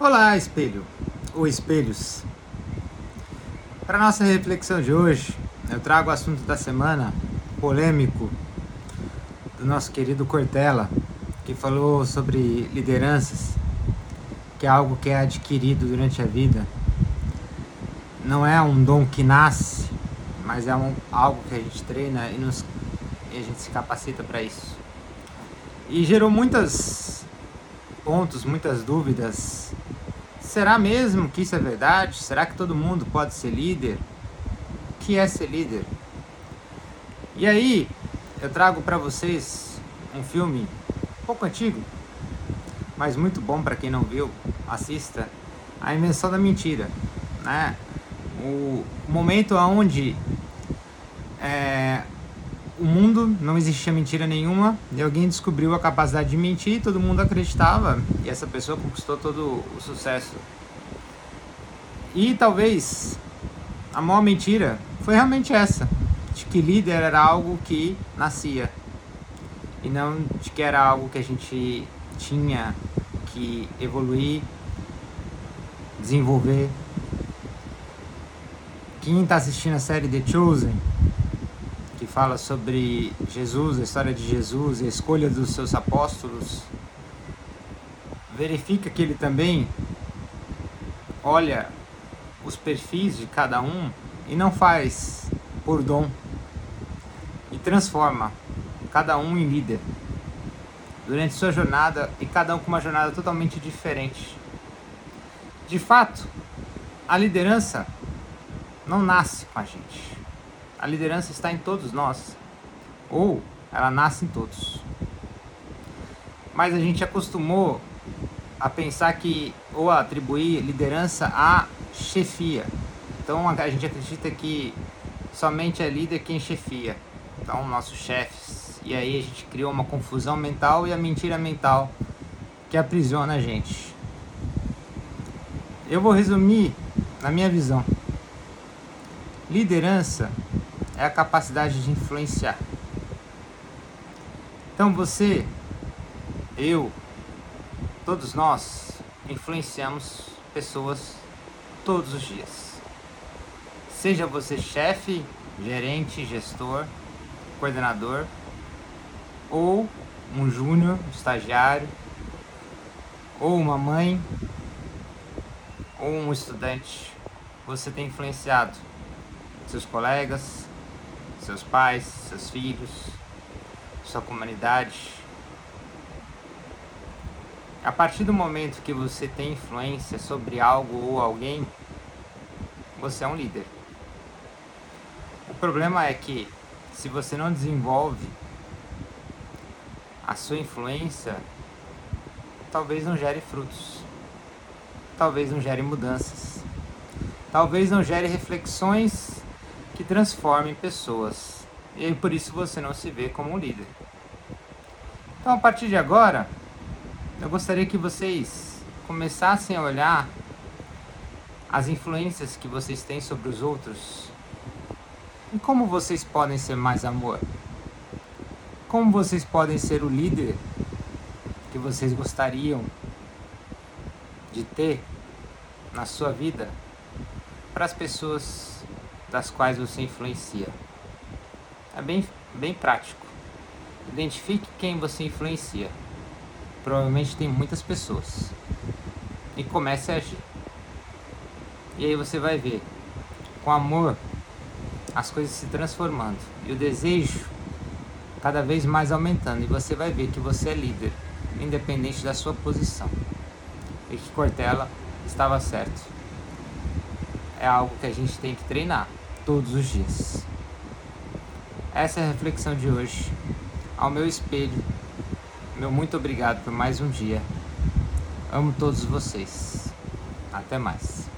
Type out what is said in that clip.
Olá, espelho ou espelhos. Para nossa reflexão de hoje, eu trago o assunto da semana polêmico do nosso querido Cortella, que falou sobre lideranças, que é algo que é adquirido durante a vida. Não é um dom que nasce, mas é um, algo que a gente treina e, nos, e a gente se capacita para isso. E gerou muitos pontos, muitas dúvidas. Será mesmo que isso é verdade? Será que todo mundo pode ser líder? O que é ser líder? E aí, eu trago para vocês um filme um pouco antigo, mas muito bom para quem não viu, assista. A Invenção da Mentira, né? O momento onde é, o mundo não existia mentira nenhuma e alguém descobriu a capacidade de mentir e todo mundo acreditava e essa pessoa conquistou todo o sucesso. E talvez a maior mentira foi realmente essa, de que líder era algo que nascia e não de que era algo que a gente tinha que evoluir, desenvolver. Quem está assistindo a série The Chosen fala sobre Jesus, a história de Jesus, a escolha dos seus apóstolos, verifica que ele também olha os perfis de cada um e não faz por dom e transforma cada um em líder durante sua jornada e cada um com uma jornada totalmente diferente. De fato, a liderança não nasce com a gente. A liderança está em todos nós, ou ela nasce em todos. Mas a gente acostumou a pensar que, ou a atribuir liderança à chefia. Então a gente acredita que somente é líder quem chefia. Então, nossos chefes. E aí a gente criou uma confusão mental e a mentira mental que aprisiona a gente. Eu vou resumir na minha visão. Liderança é a capacidade de influenciar. Então você, eu, todos nós influenciamos pessoas todos os dias. Seja você chefe, gerente, gestor, coordenador ou um júnior, estagiário, ou uma mãe, ou um estudante, você tem influenciado seus colegas, seus pais, seus filhos, sua comunidade. A partir do momento que você tem influência sobre algo ou alguém, você é um líder. O problema é que se você não desenvolve a sua influência, talvez não gere frutos, talvez não gere mudanças, talvez não gere reflexões que transformem pessoas. E por isso você não se vê como um líder. Então, a partir de agora, eu gostaria que vocês começassem a olhar as influências que vocês têm sobre os outros e como vocês podem ser mais amor. Como vocês podem ser o líder que vocês gostariam de ter na sua vida para as pessoas das quais você influencia. É bem, bem prático. Identifique quem você influencia. Provavelmente tem muitas pessoas. E comece a agir. E aí você vai ver, com amor, as coisas se transformando. E o desejo cada vez mais aumentando. E você vai ver que você é líder, independente da sua posição. E que Cortella estava certo. É algo que a gente tem que treinar todos os dias. Essa é a reflexão de hoje. Ao meu espelho, meu muito obrigado por mais um dia. Amo todos vocês. Até mais.